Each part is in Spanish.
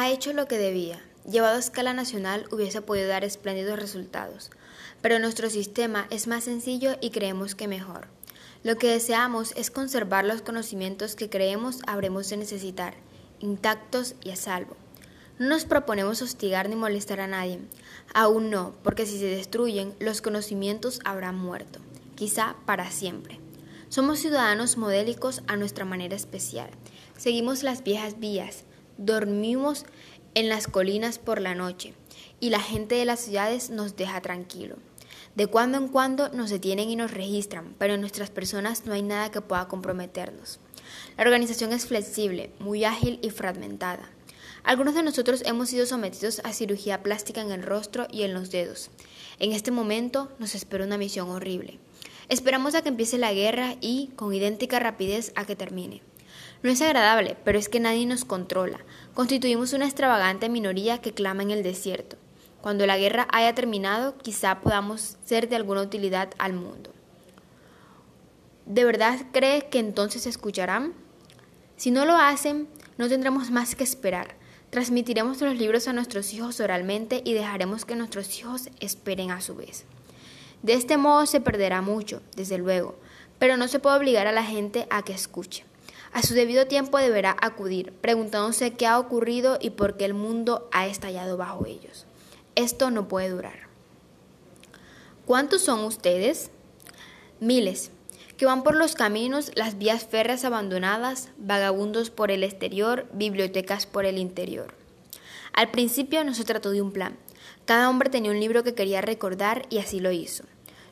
Ha hecho lo que debía. Llevado a escala nacional hubiese podido dar espléndidos resultados, pero nuestro sistema es más sencillo y creemos que mejor. Lo que deseamos es conservar los conocimientos que creemos habremos de necesitar, intactos y a salvo. No nos proponemos hostigar ni molestar a nadie. Aún no, porque si se destruyen, los conocimientos habrán muerto, quizá para siempre. Somos ciudadanos modélicos a nuestra manera especial. Seguimos las viejas vías, dormimos en las colinas por la noche, y la gente de las ciudades nos deja tranquilo. De cuando en cuando nos detienen y nos registran, pero en nuestras personas no hay nada que pueda comprometernos. La organización es flexible, muy ágil y fragmentada. Algunos de nosotros hemos sido sometidos a cirugía plástica en el rostro y en los dedos. En este momento nos espera una misión horrible. Esperamos a que empiece la guerra y, con idéntica rapidez, a que termine. No es agradable, pero es que nadie nos controla. Constituimos una extravagante minoría que clama en el desierto. Cuando la guerra haya terminado, quizá podamos ser de alguna utilidad al mundo. ¿De verdad cree que entonces escucharán? Si no lo hacen, no tendremos más que esperar. Transmitiremos los libros a nuestros hijos oralmente y dejaremos que nuestros hijos esperen a su vez. De este modo se perderá mucho, desde luego, pero no se puede obligar a la gente a que escuche. A su debido tiempo deberá acudir, preguntándose qué ha ocurrido y por qué el mundo ha estallado bajo ellos. Esto no puede durar. ¿Cuántos son ustedes? Miles, que van por los caminos, las vías férreas abandonadas, vagabundos por el exterior, bibliotecas por el interior. Al principio no se trató de un plan. Cada hombre tenía un libro que quería recordar y así lo hizo.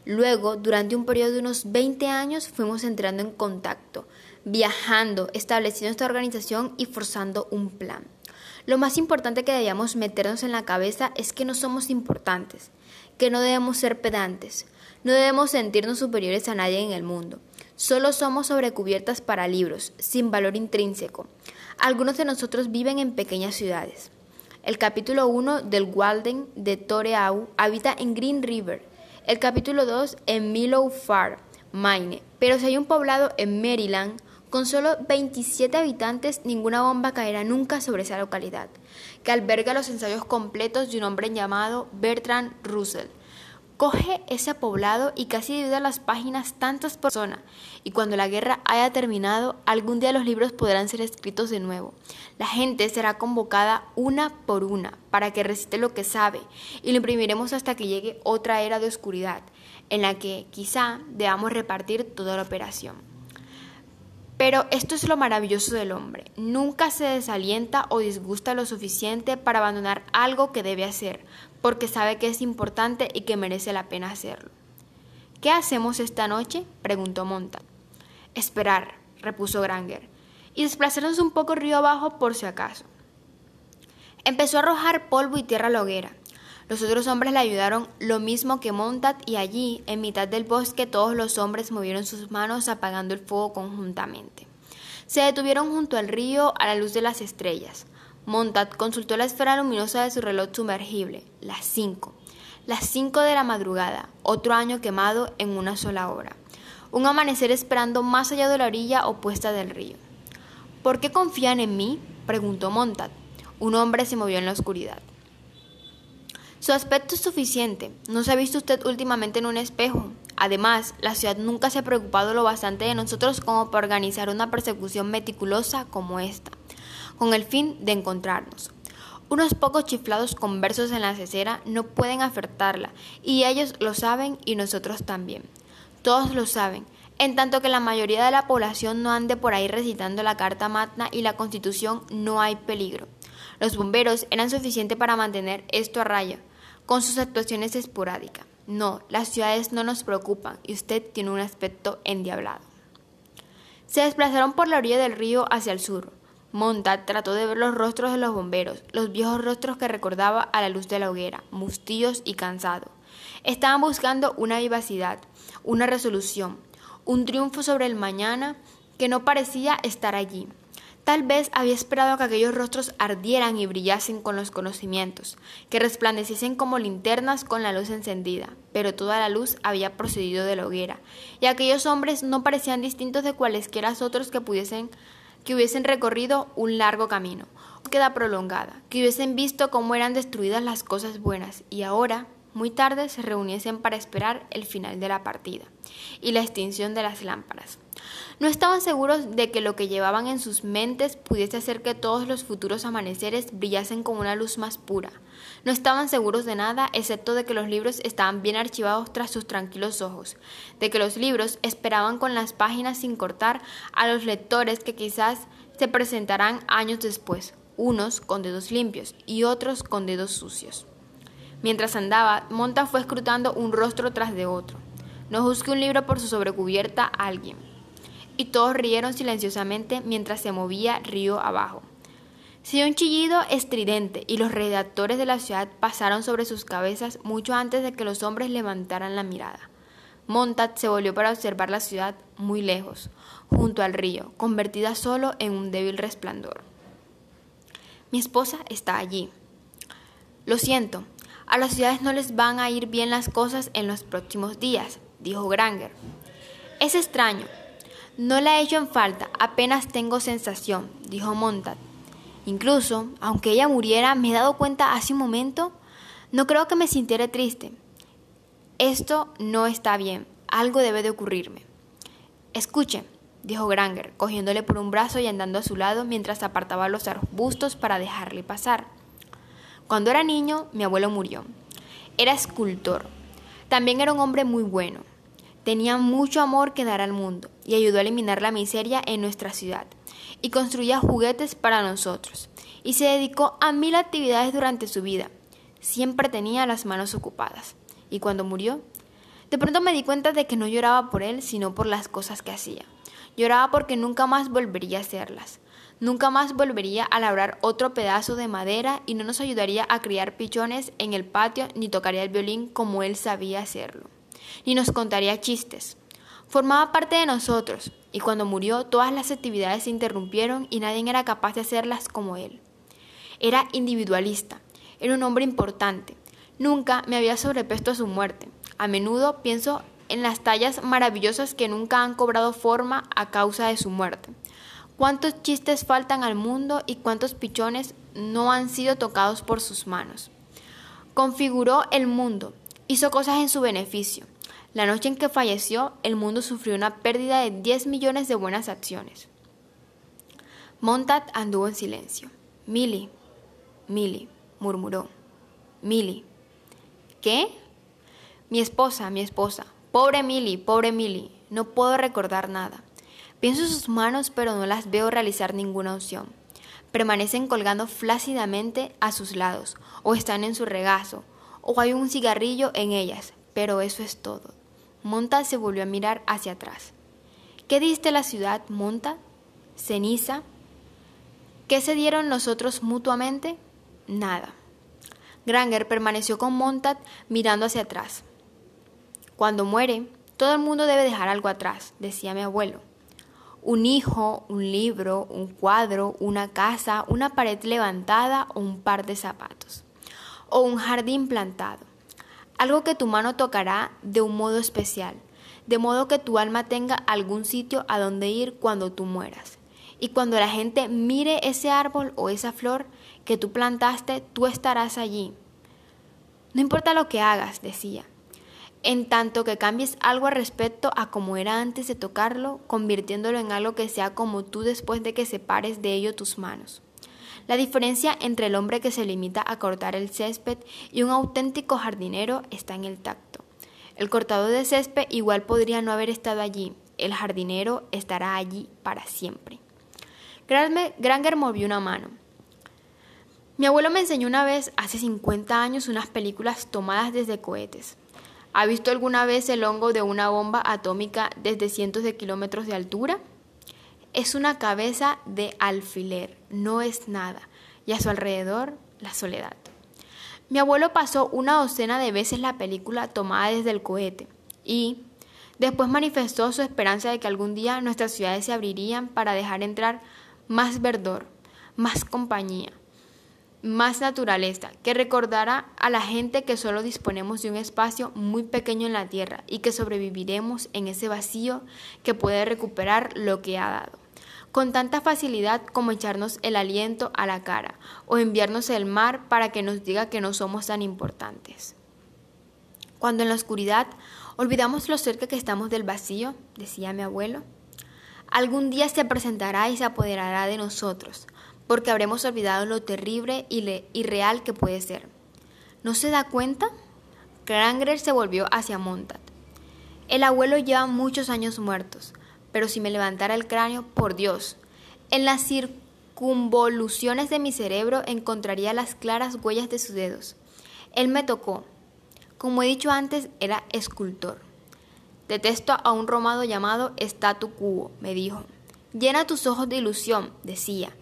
Luego, durante un periodo de unos 20 años, fuimos entrando en contacto, viajando, estableciendo esta organización y forzando un plan. Lo más importante que debíamos meternos en la cabeza es que no somos importantes, que no debemos ser pedantes, no debemos sentirnos superiores a nadie en el mundo. Solo somos sobrecubiertas para libros, sin valor intrínseco. Algunos de nosotros viven en pequeñas ciudades. El capítulo 1 del Walden de Toreau habita en Green River. El capítulo 2 en Milo Far, Maine. Pero si hay un poblado en Maryland, con solo 27 habitantes, ninguna bomba caerá nunca sobre esa localidad, que alberga los ensayos completos de un hombre llamado Bertrand Russell Coge ese poblado y casi divide las páginas tantas personas, y cuando la guerra haya terminado, algún día los libros podrán ser escritos de nuevo. La gente será convocada una por una para que recite lo que sabe, y lo imprimiremos hasta que llegue otra era de oscuridad, en la que quizá debamos repartir toda la operación. Pero esto es lo maravilloso del hombre. Nunca se desalienta o disgusta lo suficiente para abandonar algo que debe hacer, porque sabe que es importante y que merece la pena hacerlo. ¿Qué hacemos esta noche? preguntó Monta. Esperar, repuso Granger, y desplazarnos un poco río abajo por si acaso. Empezó a arrojar polvo y tierra a la hoguera. Los otros hombres le ayudaron lo mismo que Montat y allí, en mitad del bosque, todos los hombres movieron sus manos apagando el fuego conjuntamente. Se detuvieron junto al río a la luz de las estrellas. Montat consultó la esfera luminosa de su reloj sumergible, las cinco. Las cinco de la madrugada, otro año quemado en una sola hora. Un amanecer esperando más allá de la orilla opuesta del río. ¿Por qué confían en mí? preguntó Montat. Un hombre se movió en la oscuridad. Su aspecto es suficiente. No se ha visto usted últimamente en un espejo. Además, la ciudad nunca se ha preocupado lo bastante de nosotros como para organizar una persecución meticulosa como esta con el fin de encontrarnos. Unos pocos chiflados conversos en la cesera no pueden afectarla, y ellos lo saben y nosotros también. Todos lo saben, en tanto que la mayoría de la población no ande por ahí recitando la Carta Magna y la Constitución, no hay peligro. Los bomberos eran suficientes para mantener esto a raya, con sus actuaciones esporádicas. No, las ciudades no nos preocupan y usted tiene un aspecto endiablado. Se desplazaron por la orilla del río hacia el sur. Monta trató de ver los rostros de los bomberos, los viejos rostros que recordaba a la luz de la hoguera, mustillos y cansados. Estaban buscando una vivacidad, una resolución, un triunfo sobre el mañana que no parecía estar allí. Tal vez había esperado que aquellos rostros ardieran y brillasen con los conocimientos, que resplandeciesen como linternas con la luz encendida, pero toda la luz había procedido de la hoguera, y aquellos hombres no parecían distintos de cualesquiera otros que pudiesen que hubiesen recorrido un largo camino, queda prolongada, que hubiesen visto cómo eran destruidas las cosas buenas y ahora, muy tarde, se reuniesen para esperar el final de la partida y la extinción de las lámparas. No estaban seguros de que lo que llevaban en sus mentes pudiese hacer que todos los futuros amaneceres brillasen con una luz más pura. No estaban seguros de nada excepto de que los libros estaban bien archivados tras sus tranquilos ojos, de que los libros esperaban con las páginas sin cortar a los lectores que quizás se presentarán años después, unos con dedos limpios y otros con dedos sucios. Mientras andaba, Monta fue escrutando un rostro tras de otro. No juzgue un libro por su sobrecubierta a alguien y todos rieron silenciosamente mientras se movía río abajo. Se dio un chillido estridente y los redactores de la ciudad pasaron sobre sus cabezas mucho antes de que los hombres levantaran la mirada. Montat se volvió para observar la ciudad muy lejos, junto al río, convertida solo en un débil resplandor. Mi esposa está allí. Lo siento, a las ciudades no les van a ir bien las cosas en los próximos días, dijo Granger. Es extraño, no la he hecho en falta, apenas tengo sensación, dijo Montat. Incluso, aunque ella muriera, me he dado cuenta hace un momento, no creo que me sintiera triste. Esto no está bien, algo debe de ocurrirme. Escuche, dijo Granger, cogiéndole por un brazo y andando a su lado mientras apartaba los arbustos para dejarle pasar. Cuando era niño, mi abuelo murió. Era escultor. También era un hombre muy bueno. Tenía mucho amor que dar al mundo y ayudó a eliminar la miseria en nuestra ciudad y construía juguetes para nosotros y se dedicó a mil actividades durante su vida. Siempre tenía las manos ocupadas. Y cuando murió, de pronto me di cuenta de que no lloraba por él, sino por las cosas que hacía. Lloraba porque nunca más volvería a hacerlas. Nunca más volvería a labrar otro pedazo de madera y no nos ayudaría a criar pichones en el patio ni tocaría el violín como él sabía hacerlo ni nos contaría chistes. Formaba parte de nosotros, y cuando murió todas las actividades se interrumpieron y nadie era capaz de hacerlas como él. Era individualista, era un hombre importante. Nunca me había sobrepuesto a su muerte. A menudo pienso en las tallas maravillosas que nunca han cobrado forma a causa de su muerte. Cuántos chistes faltan al mundo y cuántos pichones no han sido tocados por sus manos. Configuró el mundo, hizo cosas en su beneficio. La noche en que falleció, el mundo sufrió una pérdida de 10 millones de buenas acciones. Montat anduvo en silencio. Milly, Milly, murmuró. Milly. ¿Qué? Mi esposa, mi esposa. Pobre Milly, pobre Milly. No puedo recordar nada. Pienso en sus manos, pero no las veo realizar ninguna opción. Permanecen colgando flácidamente a sus lados, o están en su regazo, o hay un cigarrillo en ellas, pero eso es todo. Monta se volvió a mirar hacia atrás. ¿Qué diste la ciudad, Monta? ¿Ceniza? ¿Qué se dieron nosotros mutuamente? Nada. Granger permaneció con Montat mirando hacia atrás. Cuando muere, todo el mundo debe dejar algo atrás, decía mi abuelo. Un hijo, un libro, un cuadro, una casa, una pared levantada o un par de zapatos. O un jardín plantado algo que tu mano tocará de un modo especial, de modo que tu alma tenga algún sitio a donde ir cuando tú mueras. Y cuando la gente mire ese árbol o esa flor que tú plantaste, tú estarás allí. No importa lo que hagas, decía, en tanto que cambies algo al respecto a como era antes de tocarlo, convirtiéndolo en algo que sea como tú después de que separes de ello tus manos. La diferencia entre el hombre que se limita a cortar el césped y un auténtico jardinero está en el tacto. El cortador de césped igual podría no haber estado allí, el jardinero estará allí para siempre. Granger movió una mano. Mi abuelo me enseñó una vez, hace 50 años, unas películas tomadas desde cohetes. ¿Ha visto alguna vez el hongo de una bomba atómica desde cientos de kilómetros de altura? Es una cabeza de alfiler, no es nada, y a su alrededor la soledad. Mi abuelo pasó una docena de veces la película tomada desde el cohete y después manifestó su esperanza de que algún día nuestras ciudades se abrirían para dejar entrar más verdor, más compañía, más naturaleza, que recordara a la gente que solo disponemos de un espacio muy pequeño en la tierra y que sobreviviremos en ese vacío que puede recuperar lo que ha dado con tanta facilidad como echarnos el aliento a la cara o enviarnos el mar para que nos diga que no somos tan importantes. Cuando en la oscuridad olvidamos lo cerca que estamos del vacío, decía mi abuelo, algún día se presentará y se apoderará de nosotros, porque habremos olvidado lo terrible y real que puede ser. ¿No se da cuenta? Granger se volvió hacia Montat. El abuelo lleva muchos años muertos, pero si me levantara el cráneo, por Dios, en las circunvoluciones de mi cerebro encontraría las claras huellas de sus dedos. Él me tocó. Como he dicho antes, era escultor. Detesto a un romado llamado statu quo, me dijo. Llena tus ojos de ilusión, decía.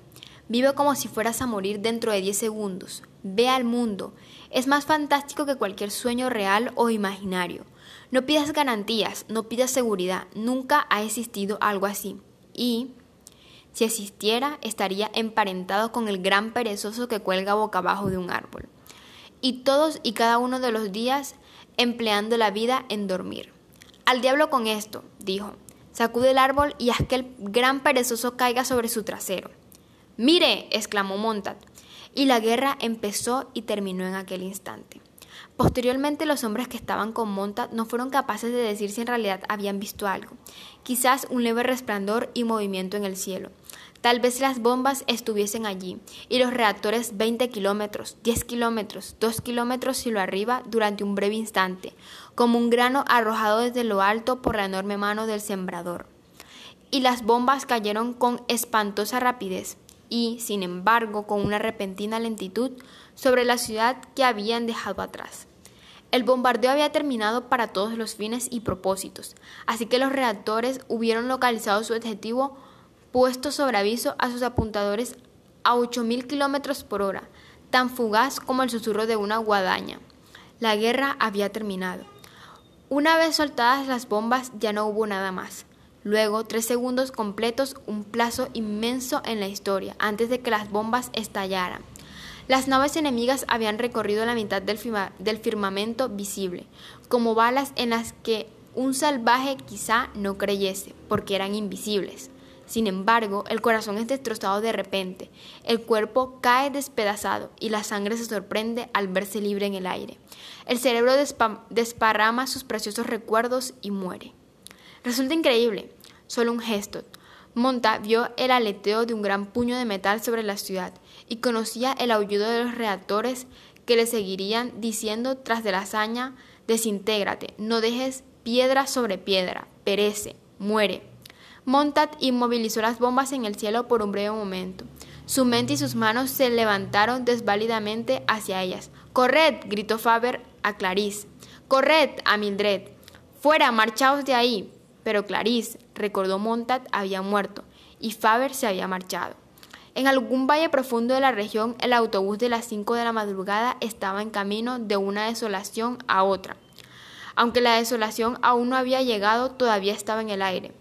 Vive como si fueras a morir dentro de diez segundos. Ve al mundo. Es más fantástico que cualquier sueño real o imaginario. No pidas garantías, no pidas seguridad. Nunca ha existido algo así. Y, si existiera, estaría emparentado con el gran perezoso que cuelga boca abajo de un árbol. Y todos y cada uno de los días empleando la vida en dormir. Al diablo con esto, dijo. Sacude el árbol y haz que el gran perezoso caiga sobre su trasero. Mire, exclamó Montat. Y la guerra empezó y terminó en aquel instante. Posteriormente los hombres que estaban con Montat no fueron capaces de decir si en realidad habían visto algo, quizás un leve resplandor y movimiento en el cielo. Tal vez las bombas estuviesen allí y los reactores 20 kilómetros, 10 kilómetros, 2 kilómetros y lo arriba durante un breve instante, como un grano arrojado desde lo alto por la enorme mano del sembrador. Y las bombas cayeron con espantosa rapidez y, sin embargo, con una repentina lentitud sobre la ciudad que habían dejado atrás. El bombardeo había terminado para todos los fines y propósitos, así que los reactores hubieron localizado su objetivo puesto sobre aviso a sus apuntadores a 8.000 kilómetros por hora, tan fugaz como el susurro de una guadaña. La guerra había terminado. Una vez soltadas las bombas ya no hubo nada más. Luego, tres segundos completos, un plazo inmenso en la historia, antes de que las bombas estallaran. Las naves enemigas habían recorrido la mitad del, del firmamento visible, como balas en las que un salvaje quizá no creyese, porque eran invisibles. Sin embargo, el corazón es destrozado de repente, el cuerpo cae despedazado y la sangre se sorprende al verse libre en el aire. El cerebro desparrama sus preciosos recuerdos y muere. Resulta increíble, solo un gesto. Monta vio el aleteo de un gran puño de metal sobre la ciudad y conocía el aullido de los reactores que le seguirían diciendo tras de la hazaña, desintégrate, no dejes piedra sobre piedra, perece, muere. Montat inmovilizó las bombas en el cielo por un breve momento. Su mente y sus manos se levantaron desvalidamente hacia ellas. ¡Corred! gritó Faber a Clarice. ¡Corred! a Mildred. ¡Fuera! ¡Marchaos de ahí! Pero Clarice, recordó Montat, había muerto y Faber se había marchado. En algún valle profundo de la región, el autobús de las cinco de la madrugada estaba en camino de una desolación a otra. Aunque la desolación aún no había llegado, todavía estaba en el aire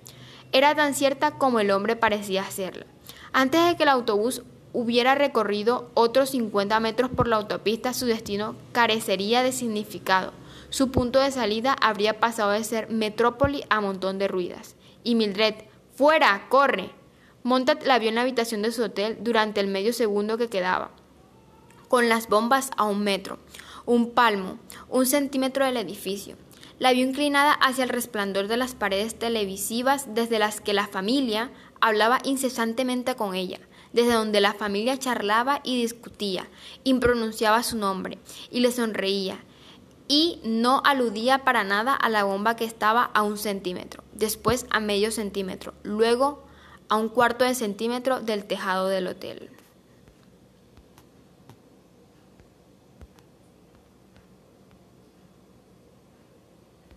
era tan cierta como el hombre parecía hacerla. Antes de que el autobús hubiera recorrido otros 50 metros por la autopista, su destino carecería de significado. Su punto de salida habría pasado de ser metrópoli a montón de ruidas. Y Mildred, ¡fuera! ¡corre! Montat la vio en la habitación de su hotel durante el medio segundo que quedaba, con las bombas a un metro, un palmo, un centímetro del edificio. La vio inclinada hacia el resplandor de las paredes televisivas desde las que la familia hablaba incesantemente con ella, desde donde la familia charlaba y discutía, impronunciaba su nombre y le sonreía, y no aludía para nada a la bomba que estaba a un centímetro, después a medio centímetro, luego a un cuarto de centímetro del tejado del hotel.